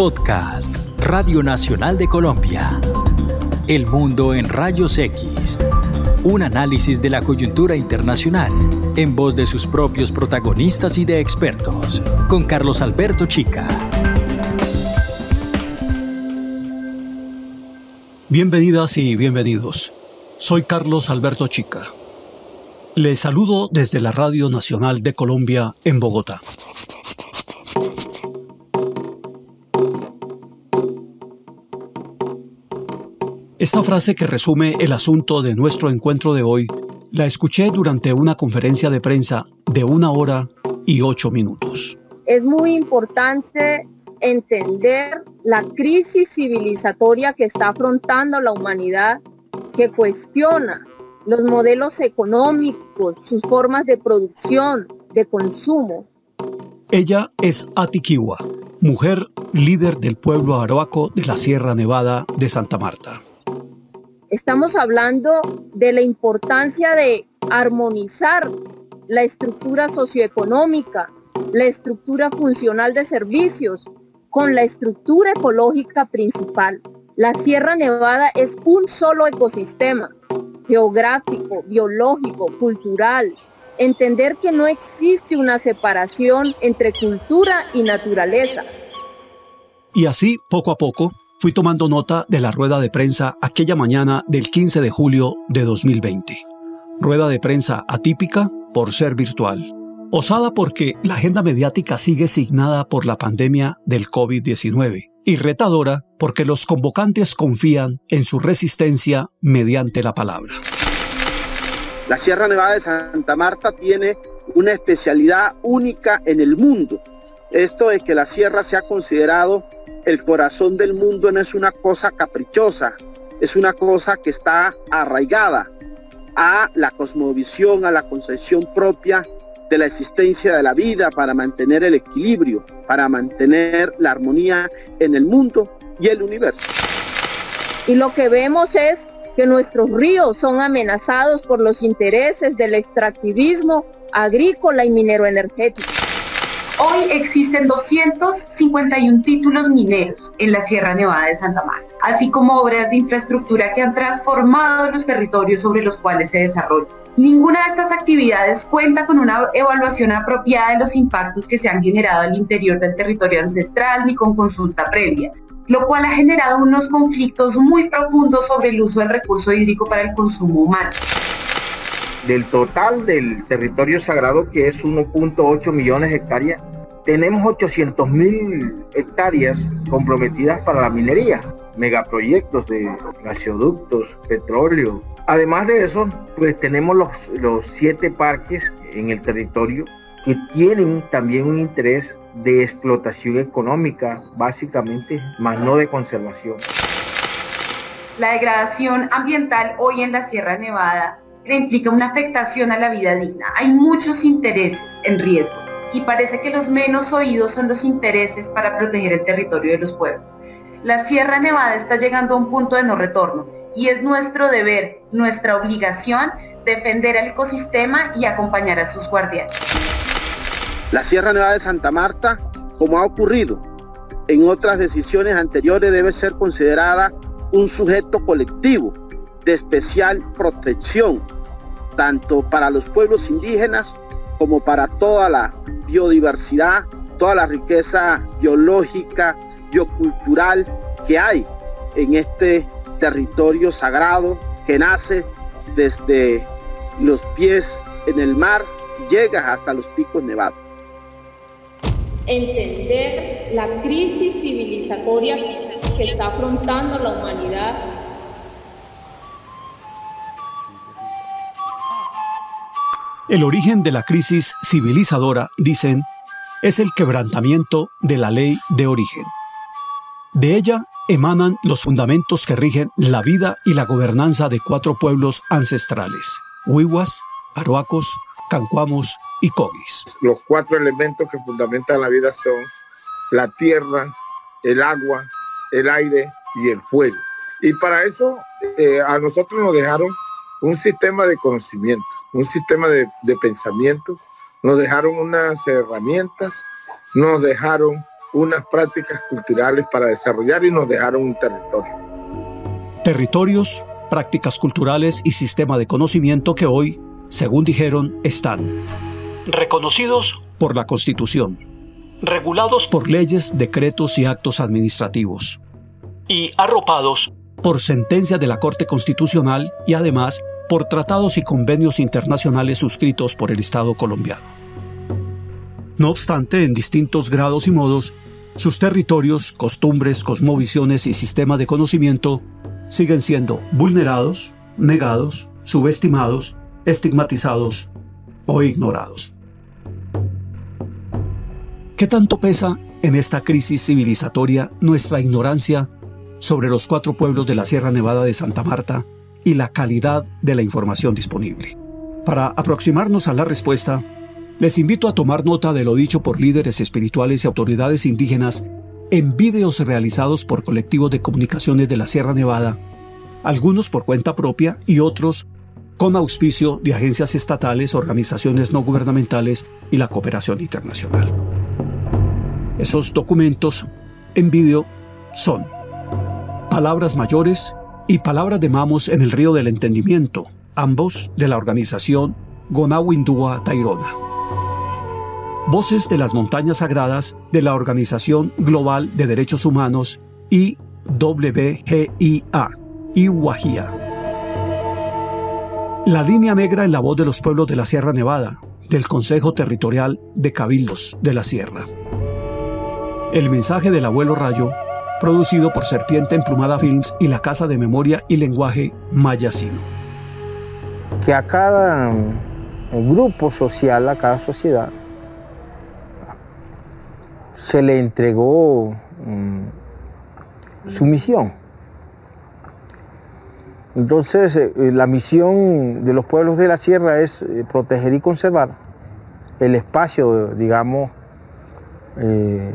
Podcast, Radio Nacional de Colombia. El mundo en rayos X. Un análisis de la coyuntura internacional en voz de sus propios protagonistas y de expertos, con Carlos Alberto Chica. Bienvenidas y bienvenidos. Soy Carlos Alberto Chica. Les saludo desde la Radio Nacional de Colombia en Bogotá. Esta frase que resume el asunto de nuestro encuentro de hoy la escuché durante una conferencia de prensa de una hora y ocho minutos. Es muy importante entender la crisis civilizatoria que está afrontando la humanidad, que cuestiona los modelos económicos, sus formas de producción, de consumo. Ella es Atiquiwa, mujer líder del pueblo aroaco de la Sierra Nevada de Santa Marta. Estamos hablando de la importancia de armonizar la estructura socioeconómica, la estructura funcional de servicios con la estructura ecológica principal. La Sierra Nevada es un solo ecosistema, geográfico, biológico, cultural. Entender que no existe una separación entre cultura y naturaleza. Y así, poco a poco, fui tomando nota de la rueda de prensa aquella mañana del 15 de julio de 2020. Rueda de prensa atípica por ser virtual. Osada porque la agenda mediática sigue signada por la pandemia del COVID-19 y retadora porque los convocantes confían en su resistencia mediante la palabra. La Sierra Nevada de Santa Marta tiene una especialidad única en el mundo. Esto de que la sierra se ha considerado el corazón del mundo no es una cosa caprichosa, es una cosa que está arraigada a la cosmovisión, a la concepción propia de la existencia de la vida para mantener el equilibrio, para mantener la armonía en el mundo y el universo. Y lo que vemos es que nuestros ríos son amenazados por los intereses del extractivismo agrícola y minero energético. Hoy existen 251 títulos mineros en la Sierra Nevada de Santa Marta, así como obras de infraestructura que han transformado los territorios sobre los cuales se desarrollan. Ninguna de estas actividades cuenta con una evaluación apropiada de los impactos que se han generado al interior del territorio ancestral ni con consulta previa, lo cual ha generado unos conflictos muy profundos sobre el uso del recurso hídrico para el consumo humano. Del total del territorio sagrado, que es 1.8 millones de hectáreas, tenemos 800 mil hectáreas comprometidas para la minería, megaproyectos de gasoductos, petróleo. Además de eso, pues tenemos los, los siete parques en el territorio que tienen también un interés de explotación económica, básicamente, más no de conservación. La degradación ambiental hoy en la Sierra Nevada implica una afectación a la vida digna. Hay muchos intereses en riesgo y parece que los menos oídos son los intereses para proteger el territorio de los pueblos. La Sierra Nevada está llegando a un punto de no retorno y es nuestro deber, nuestra obligación, defender el ecosistema y acompañar a sus guardianes. La Sierra Nevada de Santa Marta, como ha ocurrido en otras decisiones anteriores, debe ser considerada un sujeto colectivo de especial protección, tanto para los pueblos indígenas como para toda la biodiversidad, toda la riqueza biológica, biocultural que hay en este territorio sagrado que nace desde los pies en el mar, llega hasta los picos nevados. Entender la crisis civilizatoria que está afrontando la humanidad El origen de la crisis civilizadora, dicen, es el quebrantamiento de la ley de origen. De ella emanan los fundamentos que rigen la vida y la gobernanza de cuatro pueblos ancestrales, Huihuas, Aroacos, Cancuamos y Cogis. Los cuatro elementos que fundamentan la vida son la tierra, el agua, el aire y el fuego. Y para eso eh, a nosotros nos dejaron un sistema de conocimiento, un sistema de, pensamiento. Nos dejaron unas herramientas, nos dejaron unas prácticas culturales para desarrollar y nos dejaron un territorio. Territorios, prácticas culturales y sistema de conocimiento que hoy, según dijeron, están reconocidos por la Constitución, regulados por leyes, decretos y actos administrativos, y arropados por sentencia de la Corte Constitucional y además por tratados y convenios internacionales suscritos por el Estado colombiano. No obstante, en distintos grados y modos, sus territorios, costumbres, cosmovisiones y sistema de conocimiento siguen siendo vulnerados, negados, subestimados, estigmatizados o ignorados. ¿Qué tanto pesa en esta crisis civilizatoria nuestra ignorancia sobre los cuatro pueblos de la Sierra Nevada de Santa Marta y la calidad de la información disponible. Para aproximarnos a la respuesta, les invito a tomar nota de lo dicho por líderes espirituales y autoridades indígenas en vídeos realizados por colectivos de comunicaciones de la Sierra Nevada, algunos por cuenta propia y otros con auspicio de agencias estatales, organizaciones no gubernamentales y la cooperación internacional. Esos documentos en vídeo son Palabras mayores y Palabras de Mamos en el Río del Entendimiento, ambos de la organización Gonawindua Tairona. Voces de las Montañas Sagradas de la Organización Global de Derechos Humanos IWGIA, IWAGIA. La línea negra en la voz de los pueblos de la Sierra Nevada, del Consejo Territorial de Cabildos de la Sierra. El mensaje del abuelo Rayo producido por Serpiente Emplumada Films y la Casa de Memoria y Lenguaje Mayacino. Que a cada grupo social, a cada sociedad, se le entregó mm, su misión. Entonces, eh, la misión de los pueblos de la sierra es eh, proteger y conservar el espacio, digamos, eh,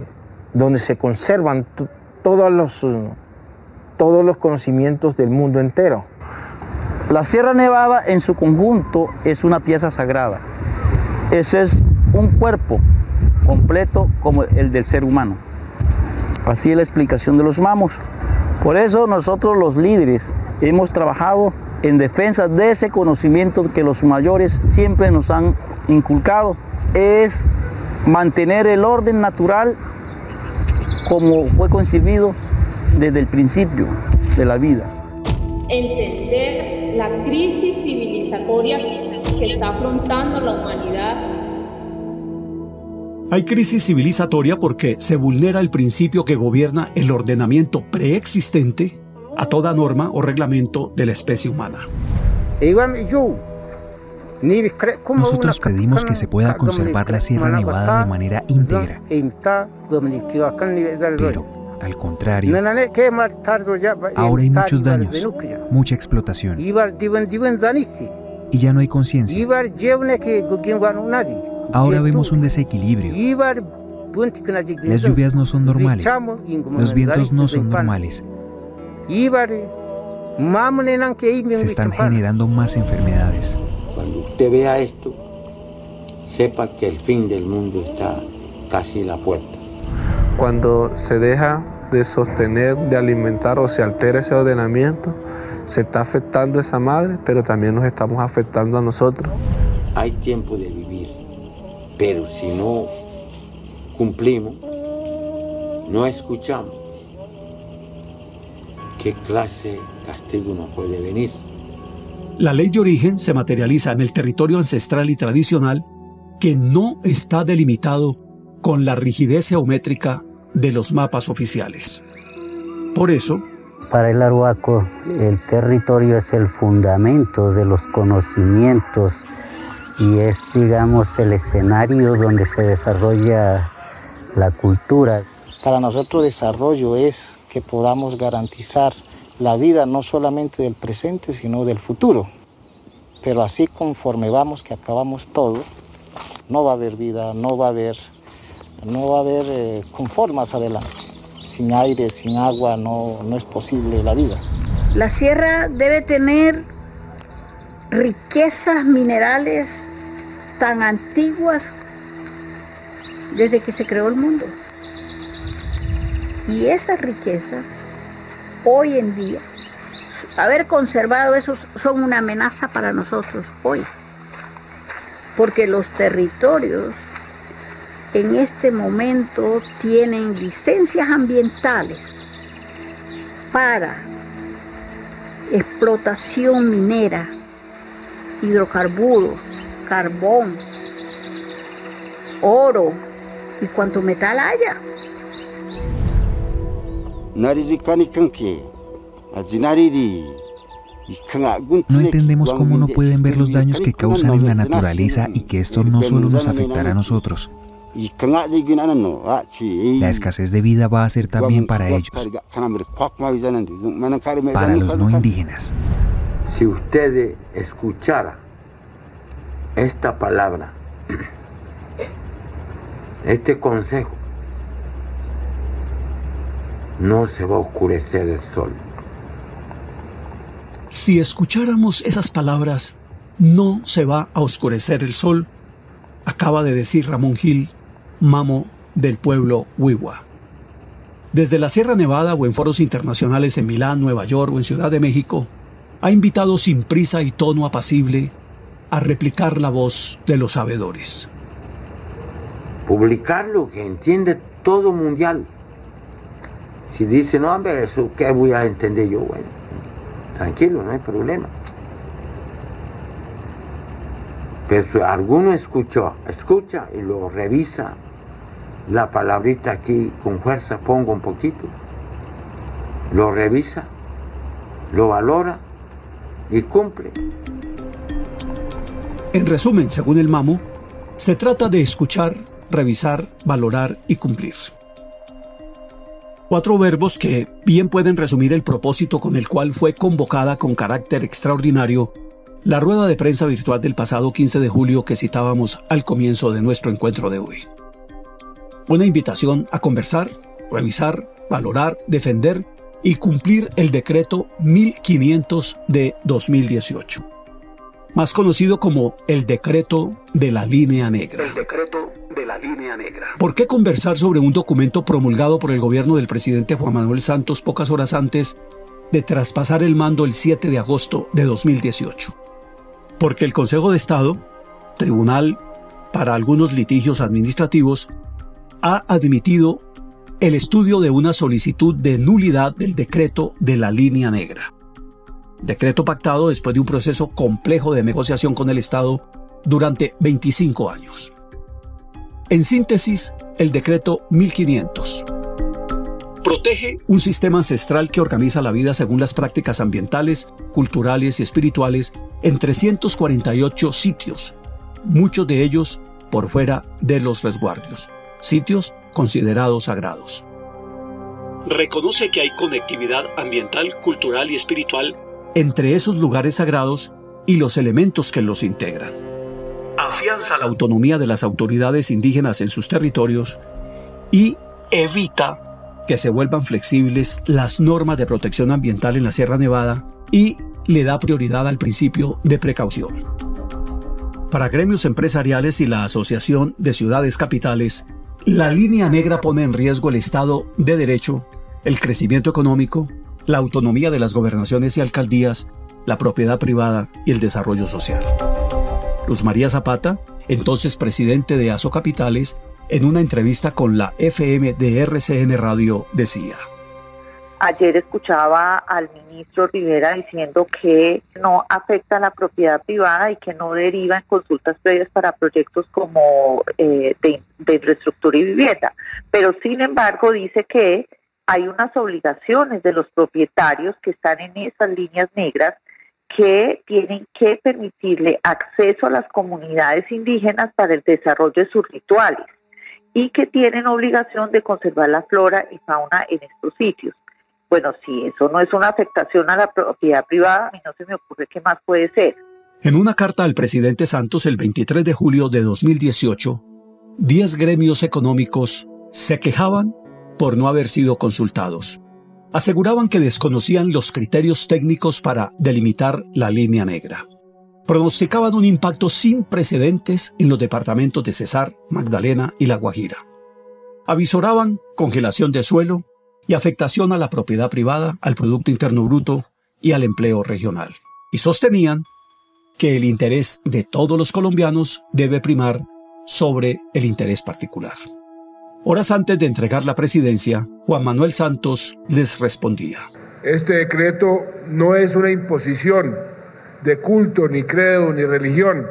donde se conservan todos los, todos los conocimientos del mundo entero. La Sierra Nevada en su conjunto es una pieza sagrada. Ese es un cuerpo completo como el del ser humano. Así es la explicación de los mamos. Por eso nosotros los líderes hemos trabajado en defensa de ese conocimiento que los mayores siempre nos han inculcado. Es mantener el orden natural como fue concebido desde el principio de la vida. Entender la crisis civilizatoria que está afrontando la humanidad. Hay crisis civilizatoria porque se vulnera el principio que gobierna el ordenamiento preexistente a toda norma o reglamento de la especie humana. Nosotros pedimos que se pueda conservar la Sierra Nevada de manera íntegra. Pero, al contrario, ahora hay muchos daños, mucha explotación. Y ya no hay conciencia. Ahora vemos un desequilibrio. Las lluvias no son normales. Los vientos no son normales. Se están generando más enfermedades. Cuando usted vea esto, sepa que el fin del mundo está casi en la puerta. Cuando se deja de sostener, de alimentar o se altera ese ordenamiento, se está afectando a esa madre, pero también nos estamos afectando a nosotros. Hay tiempo de vivir, pero si no cumplimos, no escuchamos, ¿qué clase de castigo nos puede venir? La ley de origen se materializa en el territorio ancestral y tradicional que no está delimitado con la rigidez geométrica de los mapas oficiales. Por eso, para el Aruaco, el territorio es el fundamento de los conocimientos y es, digamos, el escenario donde se desarrolla la cultura. Para nosotros desarrollo es que podamos garantizar la vida no solamente del presente, sino del futuro. Pero así conforme vamos que acabamos todo, no va a haber vida, no va a haber, no va a haber eh, conformas adelante. Sin aire, sin agua, no, no es posible la vida. La sierra debe tener riquezas minerales tan antiguas desde que se creó el mundo. Y esas riquezas, hoy en día, haber conservado esos son una amenaza para nosotros hoy. Porque los territorios en este momento tienen licencias ambientales para explotación minera, hidrocarburos, carbón, oro y cuanto metal haya. No entendemos cómo no pueden ver los daños que causan en la naturaleza y que esto no solo nos afectará a nosotros. La escasez de vida va a ser también para ellos, para los no indígenas. Si ustedes escucharan esta palabra, este consejo, no se va a oscurecer el sol. Si escucháramos esas palabras, no se va a oscurecer el sol, acaba de decir Ramón Gil Mamo del pueblo Wiwa. Desde la Sierra Nevada o en foros internacionales en Milán, Nueva York o en Ciudad de México, ha invitado sin prisa y tono apacible a replicar la voz de los sabedores. Publicarlo, que entiende todo mundial. Si dice, no, hombre, eso qué voy a entender yo, bueno, tranquilo, no hay problema. Pero si alguno escuchó, escucha y lo revisa, la palabrita aquí con fuerza pongo un poquito, lo revisa, lo valora y cumple. En resumen, según el Mamo, se trata de escuchar, revisar, valorar y cumplir. Cuatro verbos que bien pueden resumir el propósito con el cual fue convocada con carácter extraordinario la rueda de prensa virtual del pasado 15 de julio que citábamos al comienzo de nuestro encuentro de hoy. Una invitación a conversar, revisar, valorar, defender y cumplir el decreto 1500 de 2018, más conocido como el decreto de la línea negra. El decreto de la línea negra. ¿Por qué conversar sobre un documento promulgado por el gobierno del presidente Juan Manuel Santos pocas horas antes de traspasar el mando el 7 de agosto de 2018? porque el Consejo de Estado, tribunal para algunos litigios administrativos, ha admitido el estudio de una solicitud de nulidad del decreto de la línea negra. Decreto pactado después de un proceso complejo de negociación con el Estado durante 25 años. En síntesis, el decreto 1500 protege un sistema ancestral que organiza la vida según las prácticas ambientales, culturales y espirituales en 348 sitios, muchos de ellos por fuera de los resguardios, sitios considerados sagrados. Reconoce que hay conectividad ambiental, cultural y espiritual entre esos lugares sagrados y los elementos que los integran. Afianza la autonomía de las autoridades indígenas en sus territorios y evita que se vuelvan flexibles las normas de protección ambiental en la Sierra Nevada y le da prioridad al principio de precaución. Para gremios empresariales y la Asociación de Ciudades Capitales, la línea negra pone en riesgo el Estado de Derecho, el crecimiento económico, la autonomía de las gobernaciones y alcaldías, la propiedad privada y el desarrollo social. Luz María Zapata, entonces presidente de ASO Capitales, en una entrevista con la FM de RCN Radio decía. Ayer escuchaba al ministro Rivera diciendo que no afecta a la propiedad privada y que no deriva en consultas previas para proyectos como eh, de, de infraestructura y vivienda. Pero sin embargo dice que hay unas obligaciones de los propietarios que están en esas líneas negras que tienen que permitirle acceso a las comunidades indígenas para el desarrollo de sus rituales y que tienen obligación de conservar la flora y fauna en estos sitios. Bueno, si eso no es una afectación a la propiedad privada, a mí no se me ocurre qué más puede ser. En una carta al presidente Santos el 23 de julio de 2018, 10 gremios económicos se quejaban por no haber sido consultados. Aseguraban que desconocían los criterios técnicos para delimitar la línea negra pronosticaban un impacto sin precedentes en los departamentos de Cesar, Magdalena y La Guajira. Avisoraban congelación de suelo, y afectación a la propiedad privada, al Producto Interno Bruto y al empleo regional. Y sostenían que el interés de todos los colombianos debe primar sobre el interés particular. Horas antes de entregar la presidencia, Juan Manuel Santos les respondía. Este decreto no es una imposición de culto, ni credo, ni religión.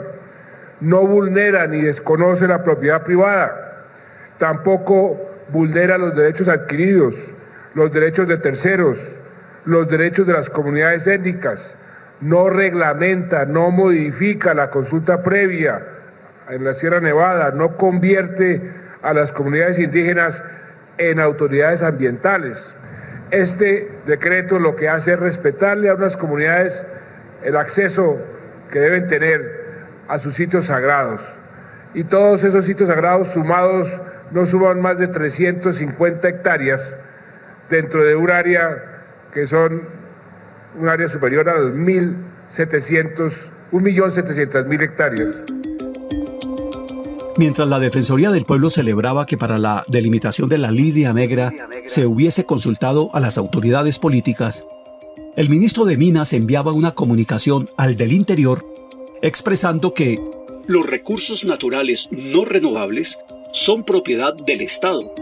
No vulnera ni desconoce la propiedad privada. Tampoco vulnera los derechos adquiridos, los derechos de terceros, los derechos de las comunidades étnicas. No reglamenta, no modifica la consulta previa en la Sierra Nevada, no convierte a las comunidades indígenas en autoridades ambientales. Este decreto lo que hace es respetarle a unas comunidades el acceso que deben tener a sus sitios sagrados. Y todos esos sitios sagrados sumados no suman más de 350 hectáreas dentro de un área que son un área superior a 2.700, 1.700.000 hectáreas. Mientras la Defensoría del Pueblo celebraba que para la delimitación de la línea negra se hubiese consultado a las autoridades políticas, el ministro de Minas enviaba una comunicación al del Interior expresando que los recursos naturales no renovables son propiedad del Estado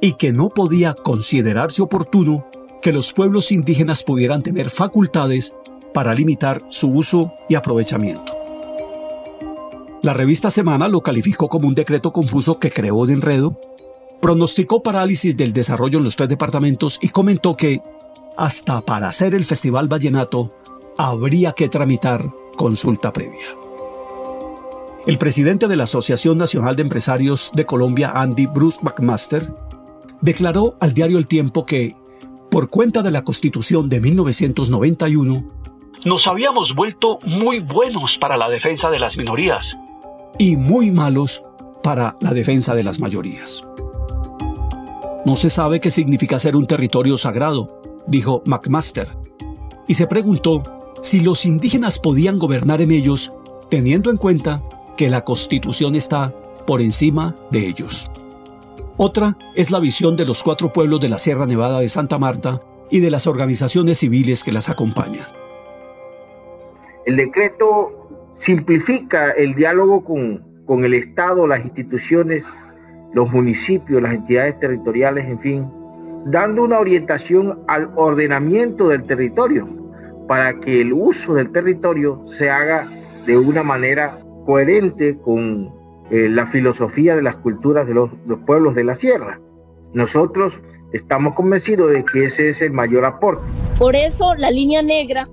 y que no podía considerarse oportuno que los pueblos indígenas pudieran tener facultades para limitar su uso y aprovechamiento. La revista Semana lo calificó como un decreto confuso que creó de enredo, pronosticó parálisis del desarrollo en los tres departamentos y comentó que, hasta para hacer el Festival Vallenato, habría que tramitar consulta previa. El presidente de la Asociación Nacional de Empresarios de Colombia, Andy Bruce McMaster, declaró al diario El Tiempo que, por cuenta de la Constitución de 1991, nos habíamos vuelto muy buenos para la defensa de las minorías y muy malos para la defensa de las mayorías. No se sabe qué significa ser un territorio sagrado, dijo McMaster, y se preguntó si los indígenas podían gobernar en ellos teniendo en cuenta que la constitución está por encima de ellos. Otra es la visión de los cuatro pueblos de la Sierra Nevada de Santa Marta y de las organizaciones civiles que las acompañan. El decreto simplifica el diálogo con, con el Estado, las instituciones, los municipios, las entidades territoriales, en fin, dando una orientación al ordenamiento del territorio para que el uso del territorio se haga de una manera coherente con eh, la filosofía de las culturas de los, los pueblos de la sierra. Nosotros estamos convencidos de que ese es el mayor aporte. Por eso la línea negra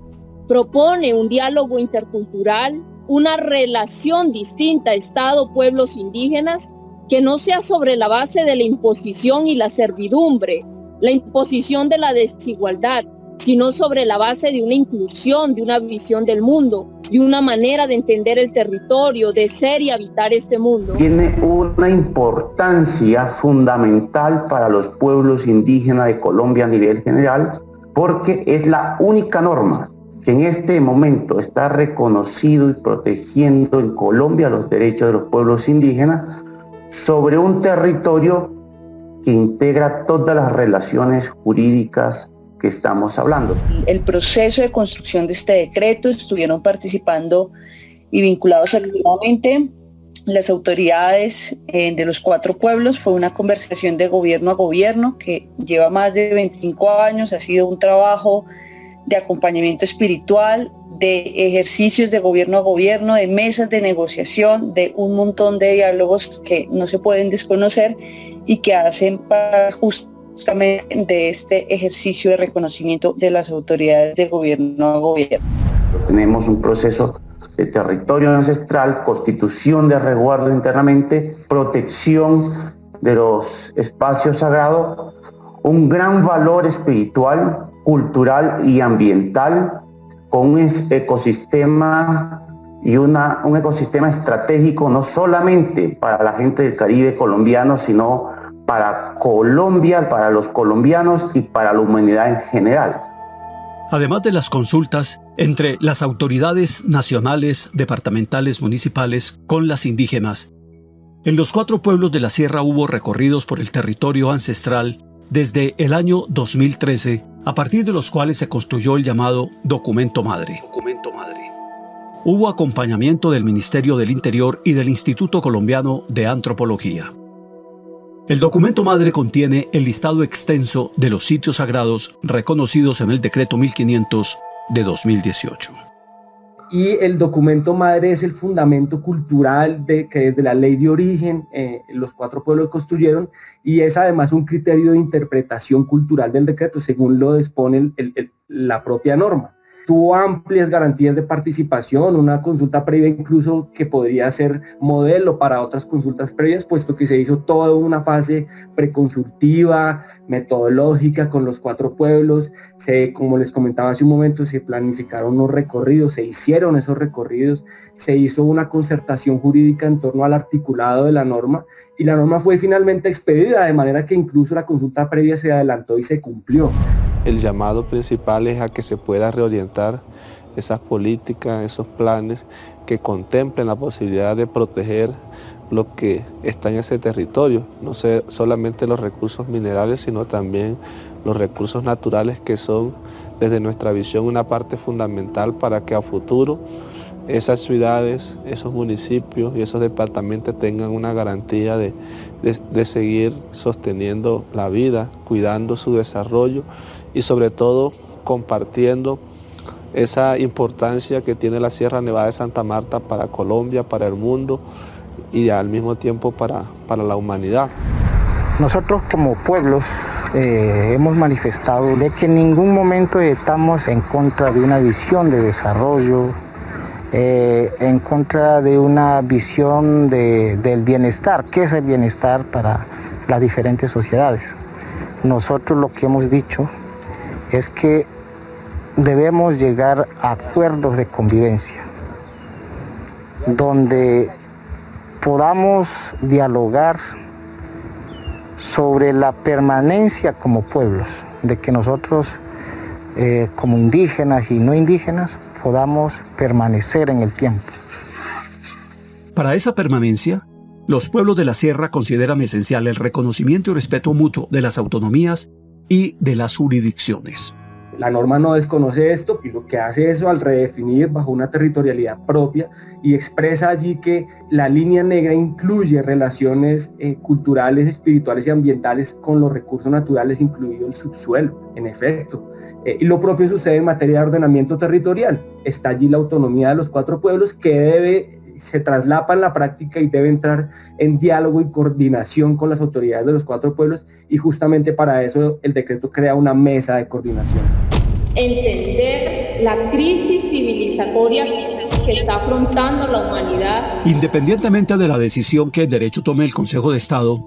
propone un diálogo intercultural una relación distinta Estado-pueblos indígenas que no sea sobre la base de la imposición y la servidumbre, la imposición de la desigualdad, sino sobre la base de una inclusión, de una visión del mundo, de una manera de entender el territorio, de ser y habitar este mundo. Tiene una importancia fundamental para los pueblos indígenas de Colombia a nivel general porque es la única norma que en este momento está reconocido y protegiendo en Colombia los derechos de los pueblos indígenas sobre un territorio que integra todas las relaciones jurídicas que estamos hablando. El proceso de construcción de este decreto estuvieron participando y vinculados activamente las autoridades eh, de los cuatro pueblos. Fue una conversación de gobierno a gobierno que lleva más de 25 años, ha sido un trabajo de acompañamiento espiritual, de ejercicios de gobierno a gobierno, de mesas de negociación, de un montón de diálogos que no se pueden desconocer y que hacen para justamente de este ejercicio de reconocimiento de las autoridades de gobierno a gobierno. Tenemos un proceso de territorio ancestral, constitución de resguardo internamente, protección de los espacios sagrados, un gran valor espiritual cultural y ambiental con un ecosistema y una, un ecosistema estratégico no solamente para la gente del Caribe colombiano, sino para Colombia, para los colombianos y para la humanidad en general. Además de las consultas entre las autoridades nacionales, departamentales, municipales con las indígenas, en los cuatro pueblos de la sierra hubo recorridos por el territorio ancestral desde el año 2013, a partir de los cuales se construyó el llamado Documento Madre. Documento Madre. Hubo acompañamiento del Ministerio del Interior y del Instituto Colombiano de Antropología. El documento madre contiene el listado extenso de los sitios sagrados reconocidos en el decreto 1500 de 2018 y el documento madre es el fundamento cultural de, que desde la ley de origen eh, los cuatro pueblos construyeron y es además un criterio de interpretación cultural del decreto según lo dispone la propia norma tuvo amplias garantías de participación, una consulta previa incluso que podría ser modelo para otras consultas previas, puesto que se hizo toda una fase preconsultiva, metodológica con los cuatro pueblos, se, como les comentaba hace un momento, se planificaron unos recorridos, se hicieron esos recorridos, se hizo una concertación jurídica en torno al articulado de la norma y la norma fue finalmente expedida, de manera que incluso la consulta previa se adelantó y se cumplió. El llamado principal es a que se pueda reorientar esas políticas, esos planes que contemplen la posibilidad de proteger lo que está en ese territorio, no sé, solamente los recursos minerales, sino también los recursos naturales que son desde nuestra visión una parte fundamental para que a futuro esas ciudades, esos municipios y esos departamentos tengan una garantía de, seguir sosteniendo la vida, cuidando su desarrollo y sobre todo compartiendo esa importancia que tiene la Sierra Nevada de Santa Marta para Colombia, para el mundo y al mismo tiempo para, para la humanidad. Nosotros como pueblos eh, hemos manifestado de que en ningún momento estamos en contra de una visión de desarrollo, eh, en contra de una visión del bienestar. ¿Qué es el bienestar para las diferentes sociedades? Nosotros lo que hemos dicho es que debemos llegar a acuerdos de convivencia, donde podamos dialogar sobre la permanencia como pueblos, de que nosotros eh, como indígenas y no indígenas podamos permanecer en el tiempo. Para esa permanencia, los pueblos de la sierra consideran esencial el reconocimiento y respeto mutuo de las autonomías y de las jurisdicciones. La norma no desconoce esto y lo que hace eso al redefinir bajo una territorialidad propia y expresa allí que la línea negra incluye relaciones eh, culturales, espirituales y ambientales con los recursos naturales, incluido el subsuelo, en efecto. Eh, y lo propio sucede en materia de ordenamiento territorial. Está allí la autonomía de los cuatro pueblos que debe se traslapa en la práctica y debe entrar en diálogo y coordinación con las autoridades de los cuatro pueblos y justamente para eso el decreto crea una mesa de coordinación. Entender la crisis civilizatoria que está afrontando la humanidad. Independientemente de la decisión que el derecho tome el Consejo de Estado,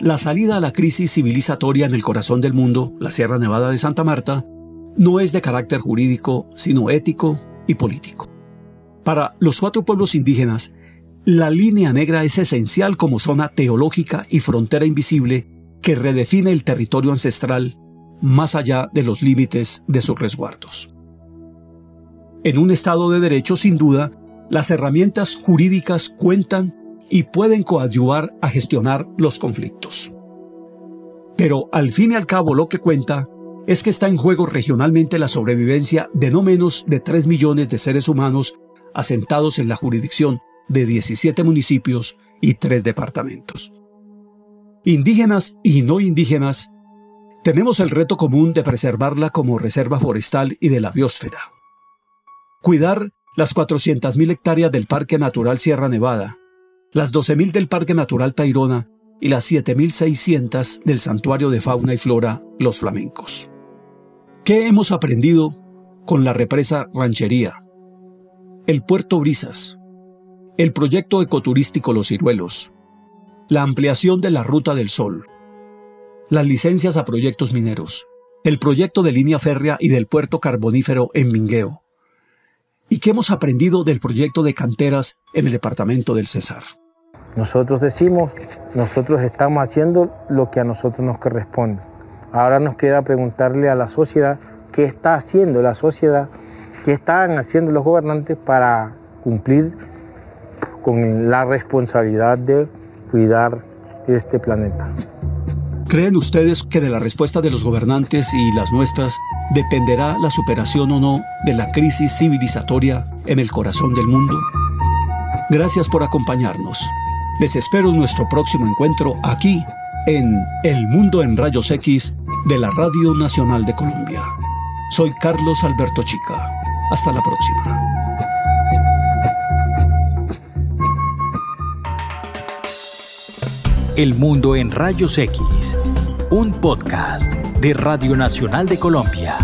la salida a la crisis civilizatoria en el corazón del mundo, la Sierra Nevada de Santa Marta, no es de carácter jurídico, sino ético y político. Para los cuatro pueblos indígenas, la línea negra es esencial como zona teológica y frontera invisible que redefine el territorio ancestral más allá de los límites de sus resguardos. En un Estado de Derecho, sin duda, las herramientas jurídicas cuentan y pueden coadyuvar a gestionar los conflictos. Pero al fin y al cabo lo que cuenta es que está en juego regionalmente la sobrevivencia de no menos de 3 millones de seres humanos asentados en la jurisdicción de 17 municipios y 3 departamentos. Indígenas y no indígenas, tenemos el reto común de preservarla como reserva forestal y de la biosfera. Cuidar las 400.000 hectáreas del Parque Natural Sierra Nevada, las 12.000 del Parque Natural Tairona y las 7.600 del Santuario de Fauna y Flora Los Flamencos. ¿Qué hemos aprendido con la represa Ranchería? El Puerto Brisas, el proyecto ecoturístico Los Ciruelos, la ampliación de la Ruta del Sol, las licencias a proyectos mineros, el proyecto de línea férrea y del puerto carbonífero en Mingueo. ¿Y qué hemos aprendido del proyecto de canteras en el departamento del Cesar? Nosotros decimos, nosotros estamos haciendo lo que a nosotros nos corresponde. Ahora nos queda preguntarle a la sociedad qué está haciendo la sociedad ¿Qué están haciendo los gobernantes para cumplir con la responsabilidad de cuidar este planeta? ¿Creen ustedes que de la respuesta de los gobernantes y las nuestras dependerá la superación o no de la crisis civilizatoria en el corazón del mundo? Gracias por acompañarnos. Les espero en nuestro próximo encuentro aquí en El Mundo en Rayos X de la Radio Nacional de Colombia. Soy Carlos Alberto Chica. Hasta la próxima. El Mundo en Rayos X, un podcast de Radio Nacional de Colombia.